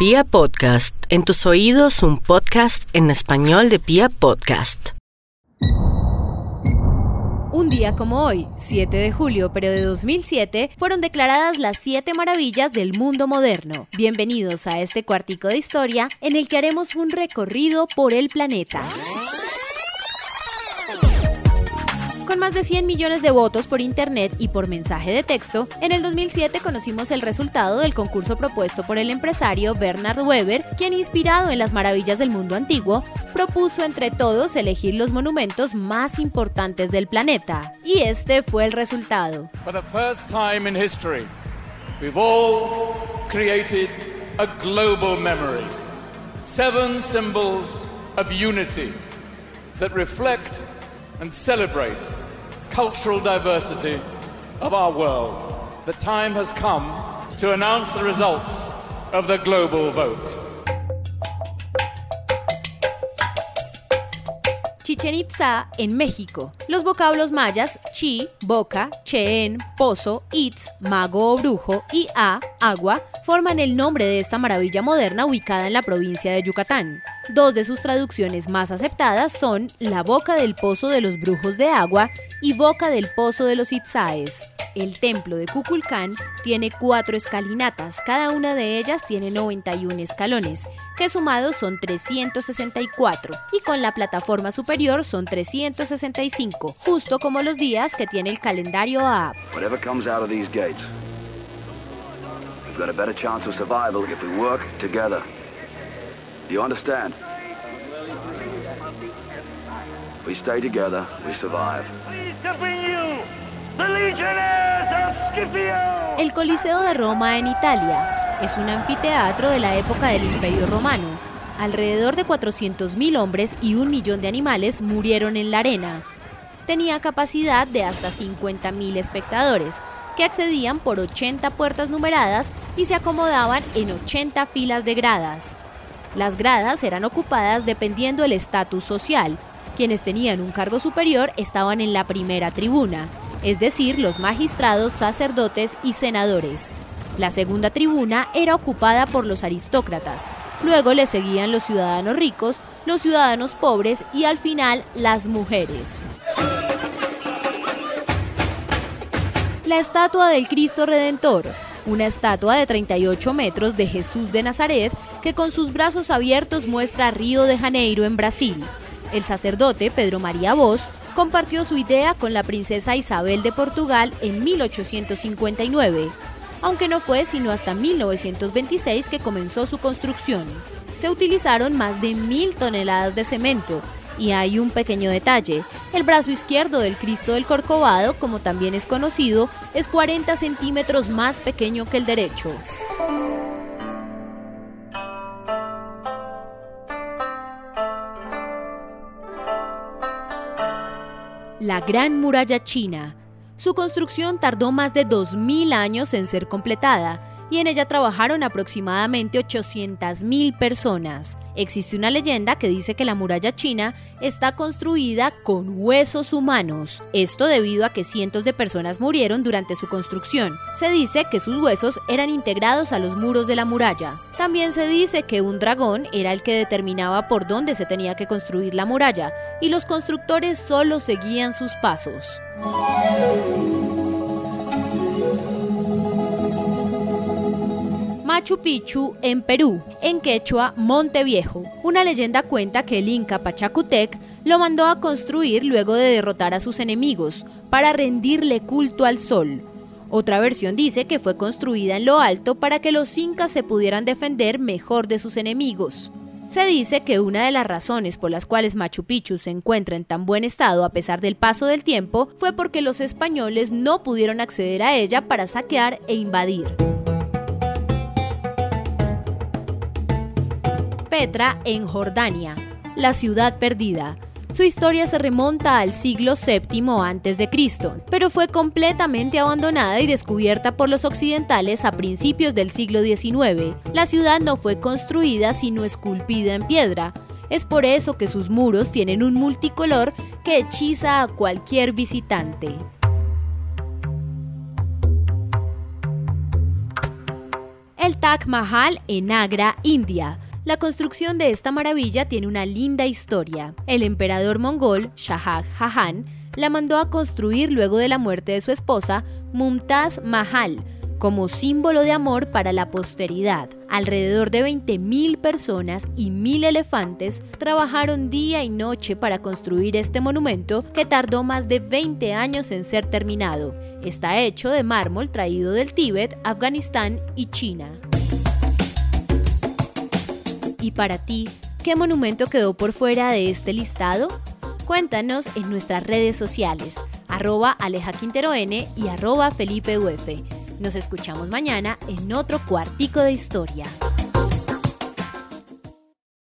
Pia Podcast, en tus oídos un podcast en español de Pia Podcast. Un día como hoy, 7 de julio, pero de 2007, fueron declaradas las siete maravillas del mundo moderno. Bienvenidos a este cuartico de historia en el que haremos un recorrido por el planeta. Con más de 100 millones de votos por Internet y por mensaje de texto, en el 2007 conocimos el resultado del concurso propuesto por el empresario Bernard Weber, quien inspirado en las maravillas del mundo antiguo, propuso entre todos elegir los monumentos más importantes del planeta. Y este fue el resultado. For the first time in history, we've all created a global memory. Seven symbols of unity that reflect and celebrate cultural diversity of our world. The time has come to announce the results of the global vote. Chichen Itza en México. Los vocablos mayas chi, boca, cheen, pozo, itz, mago o brujo y a, agua, forman el nombre de esta maravilla moderna ubicada en la provincia de Yucatán. Dos de sus traducciones más aceptadas son la boca del pozo de los brujos de agua y boca del pozo de los itzaes. El templo de Cuculcán tiene cuatro escalinatas, cada una de ellas tiene 91 escalones, que sumados son 364, y con la plataforma superior son 365, justo como los días que tiene el calendario A. we've got a better chance of survival if we work together. You understand? We stay together, we survive. Pleased to bring you the Legionnaires of Scipio! El Coliseo de Roma en Italia es un anfiteatro de la época del Imperio Romano. Alrededor de 400.000 hombres y un millón de animales murieron en la arena. Tenía capacidad de hasta 50.000 espectadores, que accedían por 80 puertas numeradas y se acomodaban en 80 filas de gradas. Las gradas eran ocupadas dependiendo del estatus social. Quienes tenían un cargo superior estaban en la primera tribuna, es decir, los magistrados, sacerdotes y senadores. La segunda tribuna era ocupada por los aristócratas. Luego le seguían los ciudadanos ricos, los ciudadanos pobres y al final las mujeres. La estatua del Cristo Redentor, una estatua de 38 metros de Jesús de Nazaret que con sus brazos abiertos muestra Río de Janeiro en Brasil. El sacerdote Pedro María Vos compartió su idea con la princesa Isabel de Portugal en 1859, aunque no fue sino hasta 1926 que comenzó su construcción. Se utilizaron más de mil toneladas de cemento, y hay un pequeño detalle. El brazo izquierdo del Cristo del Corcovado, como también es conocido, es 40 centímetros más pequeño que el derecho. La Gran Muralla China. Su construcción tardó más de 2.000 años en ser completada y en ella trabajaron aproximadamente 800.000 personas. Existe una leyenda que dice que la muralla china está construida con huesos humanos, esto debido a que cientos de personas murieron durante su construcción. Se dice que sus huesos eran integrados a los muros de la muralla. También se dice que un dragón era el que determinaba por dónde se tenía que construir la muralla, y los constructores solo seguían sus pasos. Machu Picchu en Perú, en quechua Monte Viejo. Una leyenda cuenta que el inca Pachacutec lo mandó a construir luego de derrotar a sus enemigos, para rendirle culto al sol. Otra versión dice que fue construida en lo alto para que los incas se pudieran defender mejor de sus enemigos. Se dice que una de las razones por las cuales Machu Picchu se encuentra en tan buen estado a pesar del paso del tiempo fue porque los españoles no pudieron acceder a ella para saquear e invadir. Petra en Jordania, la ciudad perdida. Su historia se remonta al siglo VII a.C., pero fue completamente abandonada y descubierta por los occidentales a principios del siglo XIX. La ciudad no fue construida sino esculpida en piedra. Es por eso que sus muros tienen un multicolor que hechiza a cualquier visitante. el Taj Mahal en Agra, India. La construcción de esta maravilla tiene una linda historia. El emperador mongol Shah Jahan la mandó a construir luego de la muerte de su esposa Mumtaz Mahal, como símbolo de amor para la posteridad. Alrededor de 20.000 personas y 1.000 elefantes trabajaron día y noche para construir este monumento que tardó más de 20 años en ser terminado. Está hecho de mármol traído del Tíbet, Afganistán y China. ¿Y para ti, qué monumento quedó por fuera de este listado? Cuéntanos en nuestras redes sociales, arroba Aleja N y arroba Felipe. Nos escuchamos mañana en otro cuartico de historia.